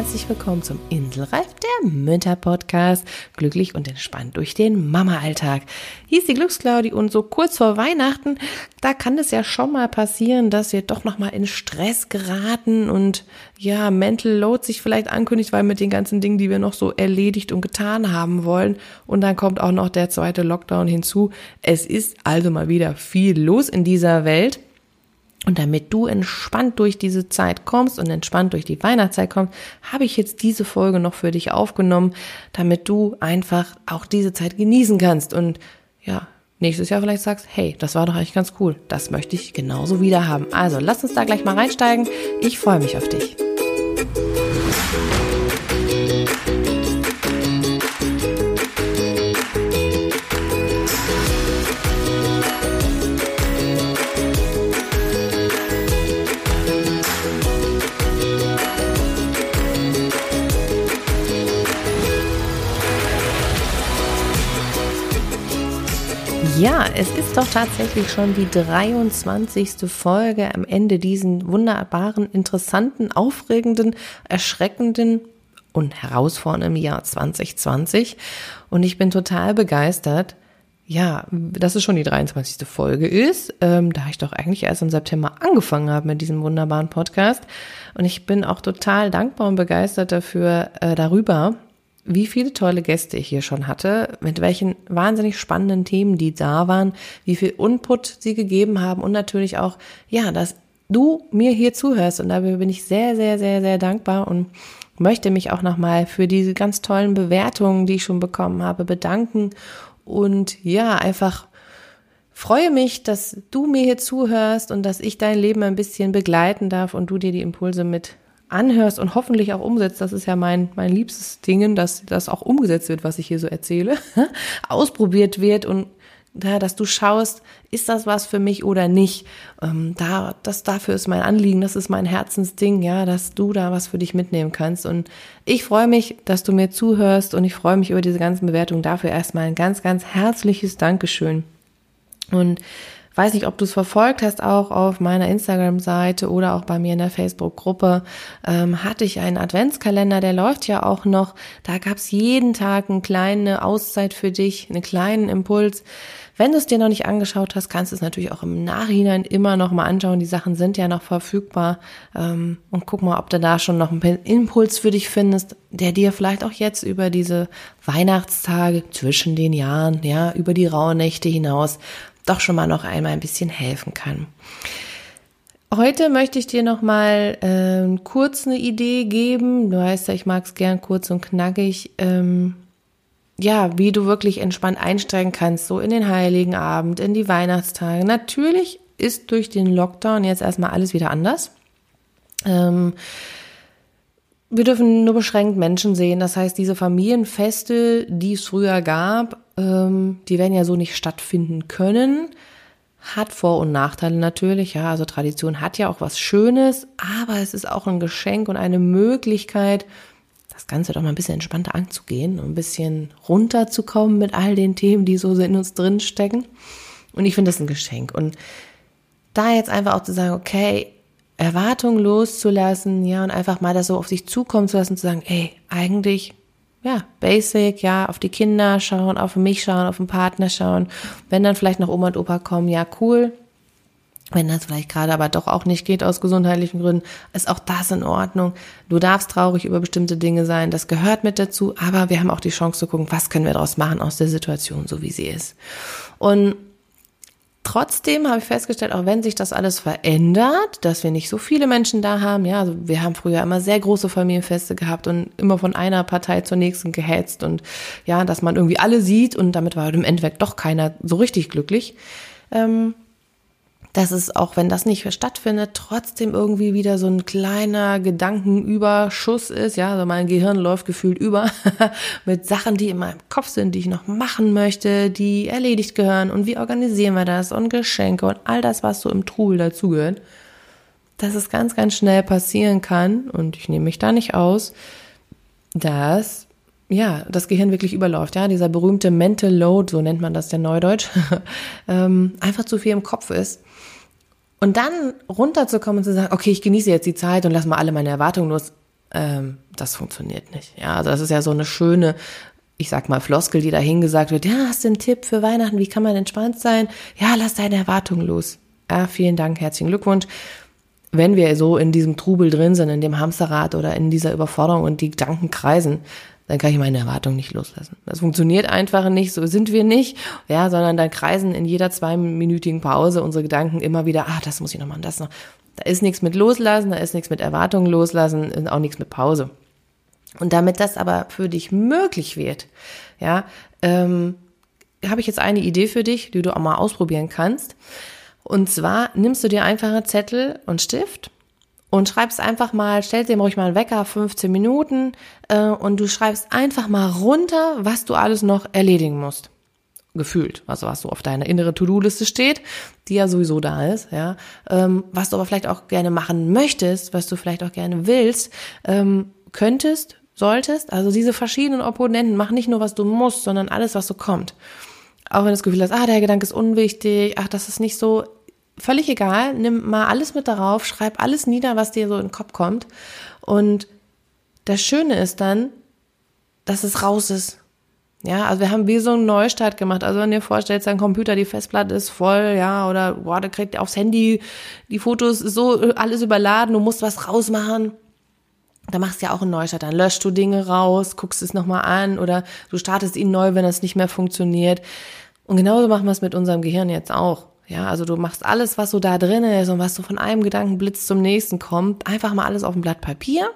herzlich willkommen zum Inselreif der Mütter Podcast. Glücklich und entspannt durch den Mama-Alltag. Hier ist die Glücksclaudi und so kurz vor Weihnachten, da kann es ja schon mal passieren, dass wir doch nochmal in Stress geraten und ja, Mental Load sich vielleicht ankündigt, weil mit den ganzen Dingen, die wir noch so erledigt und getan haben wollen. Und dann kommt auch noch der zweite Lockdown hinzu. Es ist also mal wieder viel los in dieser Welt. Und damit du entspannt durch diese Zeit kommst und entspannt durch die Weihnachtszeit kommst, habe ich jetzt diese Folge noch für dich aufgenommen, damit du einfach auch diese Zeit genießen kannst und ja, nächstes Jahr vielleicht sagst, hey, das war doch eigentlich ganz cool. Das möchte ich genauso wieder haben. Also, lass uns da gleich mal reinsteigen. Ich freue mich auf dich. Ja, es ist doch tatsächlich schon die 23. Folge am Ende diesen wunderbaren, interessanten, aufregenden, erschreckenden und herausfordernden Jahr 2020. Und ich bin total begeistert, ja, dass es schon die 23. Folge ist, ähm, da ich doch eigentlich erst im September angefangen habe mit diesem wunderbaren Podcast. Und ich bin auch total dankbar und begeistert dafür, äh, darüber, wie viele tolle Gäste ich hier schon hatte, mit welchen wahnsinnig spannenden Themen die da waren, wie viel Input sie gegeben haben und natürlich auch, ja, dass du mir hier zuhörst. Und dafür bin ich sehr, sehr, sehr, sehr dankbar und möchte mich auch nochmal für diese ganz tollen Bewertungen, die ich schon bekommen habe, bedanken. Und ja, einfach freue mich, dass du mir hier zuhörst und dass ich dein Leben ein bisschen begleiten darf und du dir die Impulse mit anhörst und hoffentlich auch umsetzt, das ist ja mein, mein liebstes Ding, dass das auch umgesetzt wird, was ich hier so erzähle, ausprobiert wird und ja, dass du schaust, ist das was für mich oder nicht. Ähm, da, das dafür ist mein Anliegen, das ist mein Herzensding, ja, dass du da was für dich mitnehmen kannst. Und ich freue mich, dass du mir zuhörst und ich freue mich über diese ganzen Bewertungen. Dafür erstmal ein ganz, ganz herzliches Dankeschön. Und weiß nicht, ob du es verfolgt hast, auch auf meiner Instagram-Seite oder auch bei mir in der Facebook-Gruppe, ähm, hatte ich einen Adventskalender, der läuft ja auch noch. Da gab es jeden Tag eine kleine Auszeit für dich, einen kleinen Impuls. Wenn du es dir noch nicht angeschaut hast, kannst du es natürlich auch im Nachhinein immer noch mal anschauen. Die Sachen sind ja noch verfügbar. Ähm, und guck mal, ob du da schon noch einen Impuls für dich findest, der dir vielleicht auch jetzt über diese Weihnachtstage zwischen den Jahren, ja, über die Rauhnächte hinaus doch schon mal noch einmal ein bisschen helfen kann. Heute möchte ich dir noch mal äh, kurz eine Idee geben. Du weißt ja, ich mag es gern kurz und knackig. Ähm, ja, wie du wirklich entspannt einsteigen kannst, so in den Heiligen Abend, in die Weihnachtstage. Natürlich ist durch den Lockdown jetzt erstmal alles wieder anders. Ähm, wir dürfen nur beschränkt Menschen sehen. Das heißt, diese Familienfeste, die es früher gab, ähm, die werden ja so nicht stattfinden können. Hat Vor- und Nachteile natürlich, ja. Also Tradition hat ja auch was Schönes, aber es ist auch ein Geschenk und eine Möglichkeit, das Ganze doch mal ein bisschen entspannter anzugehen und ein bisschen runterzukommen mit all den Themen, die so in uns drin stecken. Und ich finde das ein Geschenk. Und da jetzt einfach auch zu sagen, okay, Erwartungen loszulassen, ja, und einfach mal das so auf sich zukommen zu lassen, zu sagen, ey, eigentlich, ja, basic, ja, auf die Kinder schauen, auf mich schauen, auf den Partner schauen. Wenn dann vielleicht noch Oma und Opa kommen, ja, cool. Wenn das vielleicht gerade aber doch auch nicht geht aus gesundheitlichen Gründen, ist auch das in Ordnung. Du darfst traurig über bestimmte Dinge sein, das gehört mit dazu, aber wir haben auch die Chance zu gucken, was können wir daraus machen aus der Situation, so wie sie ist. Und Trotzdem habe ich festgestellt, auch wenn sich das alles verändert, dass wir nicht so viele Menschen da haben, ja, also wir haben früher immer sehr große Familienfeste gehabt und immer von einer Partei zur nächsten gehetzt und ja, dass man irgendwie alle sieht und damit war im Endeffekt doch keiner so richtig glücklich. Ähm, dass es, auch wenn das nicht stattfindet, trotzdem irgendwie wieder so ein kleiner Gedankenüberschuss ist. Ja, also mein Gehirn läuft gefühlt über mit Sachen, die in meinem Kopf sind, die ich noch machen möchte, die erledigt gehören und wie organisieren wir das und Geschenke und all das, was so im Trubel dazugehört. Dass es ganz, ganz schnell passieren kann und ich nehme mich da nicht aus, dass ja, das Gehirn wirklich überläuft, ja, dieser berühmte Mental Load, so nennt man das der Neudeutsch, ähm, einfach zu viel im Kopf ist und dann runterzukommen und zu sagen, okay, ich genieße jetzt die Zeit und lass mal alle meine Erwartungen los. ähm, das funktioniert nicht. Ja, also das ist ja so eine schöne, ich sag mal, Floskel, die da hingesagt wird, ja, hast du einen Tipp für Weihnachten, wie kann man entspannt sein? Ja, lass deine Erwartungen los. Ja, vielen Dank, herzlichen Glückwunsch. Wenn wir so in diesem Trubel drin sind, in dem Hamsterrad oder in dieser Überforderung und die Gedanken kreisen, dann kann ich meine Erwartungen nicht loslassen. Das funktioniert einfach nicht, so sind wir nicht, ja, sondern dann kreisen in jeder zweiminütigen Pause unsere Gedanken immer wieder, ah, das muss ich noch machen, das noch. Da ist nichts mit loslassen, da ist nichts mit Erwartungen loslassen auch nichts mit Pause. Und damit das aber für dich möglich wird, ja, ähm, habe ich jetzt eine Idee für dich, die du auch mal ausprobieren kannst. Und zwar nimmst du dir einfach einen Zettel und Stift und schreibst einfach mal, stellst dir ruhig mal einen Wecker, 15 Minuten, äh, und du schreibst einfach mal runter, was du alles noch erledigen musst. Gefühlt, also was so auf deiner innere To-Do-Liste steht, die ja sowieso da ist, ja, ähm, was du aber vielleicht auch gerne machen möchtest, was du vielleicht auch gerne willst, ähm, könntest, solltest, also diese verschiedenen Opponenten, mach nicht nur, was du musst, sondern alles, was so kommt. Auch wenn du das Gefühl hast, ah, der Gedanke ist unwichtig, ach, das ist nicht so, völlig egal, nimm mal alles mit darauf, schreib alles nieder, was dir so in den Kopf kommt. Und das Schöne ist dann, dass es raus ist. Ja, also wir haben wie so einen Neustart gemacht. Also wenn du dir vorstellst, dein Computer, die Festplatte ist voll, ja, oder boah, der kriegt aufs Handy die Fotos so alles überladen, du musst was rausmachen. Da machst du ja auch einen Neustart, dann löscht du Dinge raus, guckst es nochmal an oder du startest ihn neu, wenn es nicht mehr funktioniert. Und genauso machen wir es mit unserem Gehirn jetzt auch. Ja, also du machst alles, was so da drin ist und was so von einem Gedankenblitz zum nächsten kommt, einfach mal alles auf ein Blatt Papier.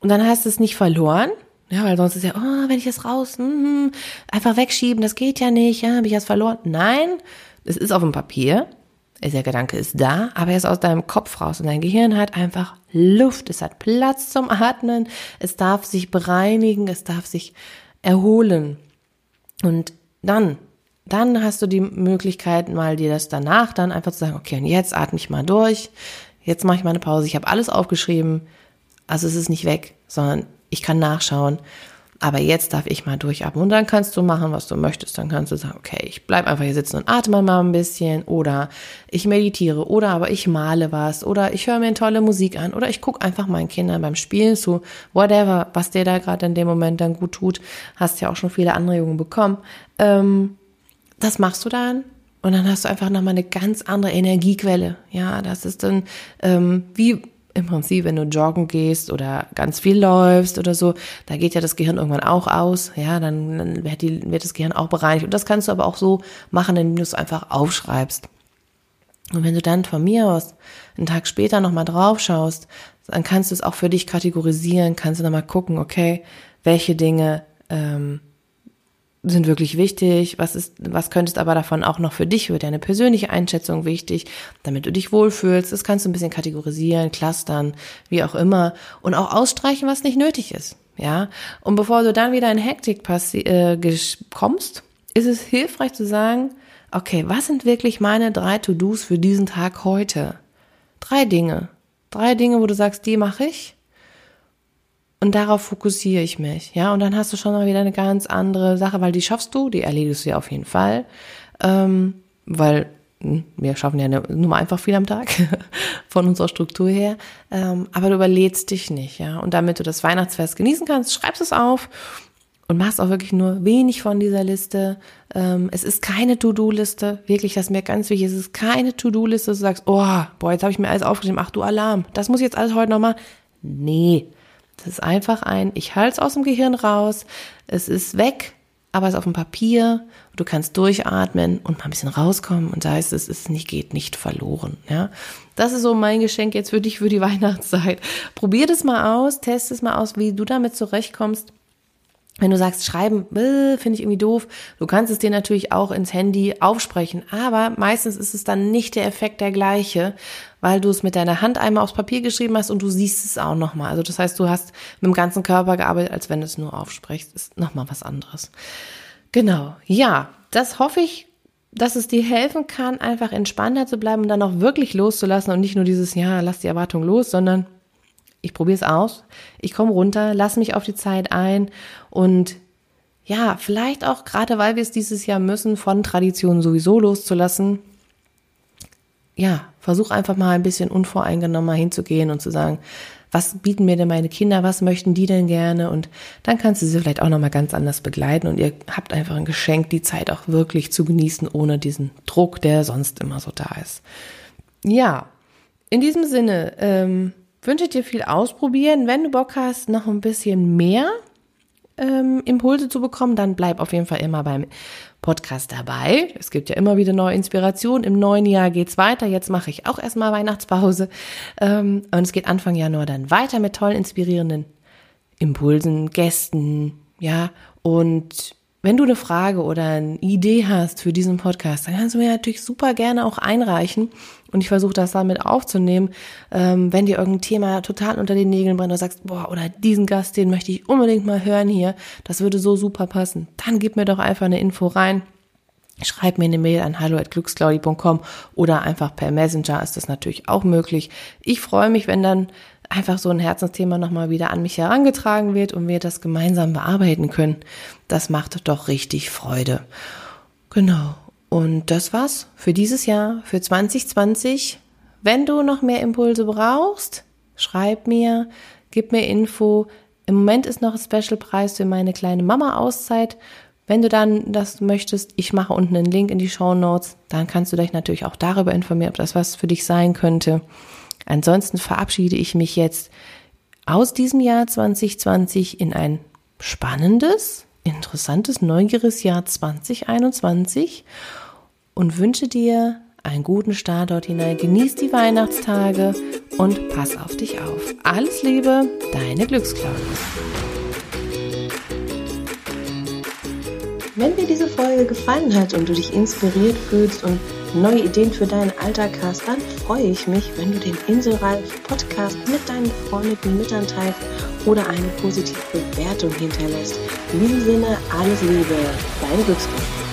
Und dann hast du es nicht verloren. Ja, weil sonst ist ja, oh, wenn ich das raus, mm, einfach wegschieben, das geht ja nicht, ja, habe ich das verloren. Nein, es ist auf dem Papier. Der Gedanke ist da, aber er ist aus deinem Kopf raus und dein Gehirn hat einfach Luft, es hat Platz zum Atmen, es darf sich bereinigen, es darf sich erholen. Und dann dann hast du die Möglichkeit, mal dir das danach dann einfach zu sagen, okay, und jetzt atme ich mal durch, jetzt mache ich mal eine Pause, ich habe alles aufgeschrieben, also es ist nicht weg, sondern ich kann nachschauen, aber jetzt darf ich mal durchatmen und dann kannst du machen, was du möchtest, dann kannst du sagen, okay, ich bleib einfach hier sitzen und atme mal ein bisschen. Oder ich meditiere oder aber ich male was. Oder ich höre mir tolle Musik an. Oder ich gucke einfach meinen Kindern beim Spielen zu, whatever, was dir da gerade in dem Moment dann gut tut, hast ja auch schon viele Anregungen bekommen, ähm, das machst du dann. Und dann hast du einfach nochmal eine ganz andere Energiequelle. Ja, das ist dann ähm, wie im Prinzip, wenn du joggen gehst oder ganz viel läufst oder so, da geht ja das Gehirn irgendwann auch aus. Ja, dann, dann wird, die, wird das Gehirn auch bereinigt. Und das kannst du aber auch so machen, indem du es einfach aufschreibst. Und wenn du dann von mir aus einen Tag später nochmal drauf schaust, dann kannst du es auch für dich kategorisieren, kannst du nochmal gucken, okay, welche Dinge ähm, sind wirklich wichtig, was ist, was könntest aber davon auch noch für dich, für deine persönliche Einschätzung wichtig, damit du dich wohlfühlst. Das kannst du ein bisschen kategorisieren, clustern, wie auch immer und auch ausstreichen, was nicht nötig ist. Ja, und bevor du dann wieder in Hektik äh, kommst, ist es hilfreich zu sagen, okay, was sind wirklich meine drei To-Dos für diesen Tag heute? Drei Dinge. Drei Dinge, wo du sagst, die mache ich und darauf fokussiere ich mich, ja. Und dann hast du schon mal wieder eine ganz andere Sache, weil die schaffst du, die erledigst du ja auf jeden Fall. Ähm, weil hm, wir schaffen ja nur mal einfach viel am Tag von unserer Struktur her. Ähm, aber du überlädst dich nicht, ja. Und damit du das Weihnachtsfest genießen kannst, schreibst es auf und machst auch wirklich nur wenig von dieser Liste. Ähm, es ist keine To-Do-Liste, wirklich, das ist mir ganz wichtig. Es ist keine To-Do-Liste, du sagst, oh, boah, jetzt habe ich mir alles aufgeschrieben, ach du Alarm, das muss ich jetzt alles heute nochmal. Nee, das ist einfach ein, ich halte es aus dem Gehirn raus, es ist weg, aber es ist auf dem Papier, du kannst durchatmen und mal ein bisschen rauskommen und da heißt es, es nicht, geht nicht verloren, ja. Das ist so mein Geschenk jetzt für dich für die Weihnachtszeit. Probier das mal aus, test es mal aus, wie du damit zurechtkommst. Wenn du sagst, schreiben, finde ich irgendwie doof, du kannst es dir natürlich auch ins Handy aufsprechen, aber meistens ist es dann nicht der Effekt der gleiche, weil du es mit deiner Hand einmal aufs Papier geschrieben hast und du siehst es auch nochmal. Also das heißt, du hast mit dem ganzen Körper gearbeitet, als wenn du es nur aufsprichst. Ist nochmal was anderes. Genau. Ja, das hoffe ich, dass es dir helfen kann, einfach entspannter zu bleiben und dann auch wirklich loszulassen und nicht nur dieses, ja, lass die Erwartung los, sondern ich probiere es aus, ich komme runter, lass mich auf die Zeit ein. Und ja, vielleicht auch gerade weil wir es dieses Jahr müssen, von Traditionen sowieso loszulassen. Ja, versuch einfach mal ein bisschen unvoreingenommen hinzugehen und zu sagen, was bieten mir denn meine Kinder, was möchten die denn gerne? Und dann kannst du sie vielleicht auch nochmal ganz anders begleiten. Und ihr habt einfach ein Geschenk, die Zeit auch wirklich zu genießen, ohne diesen Druck, der sonst immer so da ist. Ja, in diesem Sinne ähm, wünsche dir viel ausprobieren. Wenn du Bock hast, noch ein bisschen mehr ähm, Impulse zu bekommen, dann bleib auf jeden Fall immer beim Podcast dabei. Es gibt ja immer wieder neue Inspirationen. Im neuen Jahr geht's weiter. Jetzt mache ich auch erstmal Weihnachtspause. Ähm, und es geht Anfang Januar dann weiter mit tollen, inspirierenden Impulsen, Gästen, ja. Und wenn du eine Frage oder eine Idee hast für diesen Podcast, dann kannst du mir natürlich super gerne auch einreichen. Und ich versuche das damit aufzunehmen. Ähm, wenn dir irgendein Thema total unter den Nägeln brennt oder sagst, boah, oder diesen Gast, den möchte ich unbedingt mal hören hier, das würde so super passen, dann gib mir doch einfach eine Info rein. Schreib mir eine Mail an hallo@glücksclaudi.com oder einfach per Messenger ist das natürlich auch möglich. Ich freue mich, wenn dann einfach so ein Herzensthema nochmal wieder an mich herangetragen wird und wir das gemeinsam bearbeiten können. Das macht doch richtig Freude. Genau. Und das war's für dieses Jahr, für 2020. Wenn du noch mehr Impulse brauchst, schreib mir, gib mir Info. Im Moment ist noch ein Special-Preis für meine kleine Mama-Auszeit. Wenn du dann das möchtest, ich mache unten einen Link in die Show Notes, dann kannst du dich natürlich auch darüber informieren, ob das was für dich sein könnte. Ansonsten verabschiede ich mich jetzt aus diesem Jahr 2020 in ein spannendes, interessantes, neugieriges Jahr 2021 und wünsche dir einen guten Start dort hinein. Genieß die Weihnachtstage und pass auf dich auf. Alles Liebe, deine Glücksklaue. Wenn dir diese Folge gefallen hat und du dich inspiriert fühlst und neue Ideen für deinen Alltag hast, dann freue ich mich, wenn du den Inselreif Podcast mit deinen befreundeten Müttern teilst oder eine positive Bewertung hinterlässt. In diesem Sinne, alles Liebe, dein Glücksgott.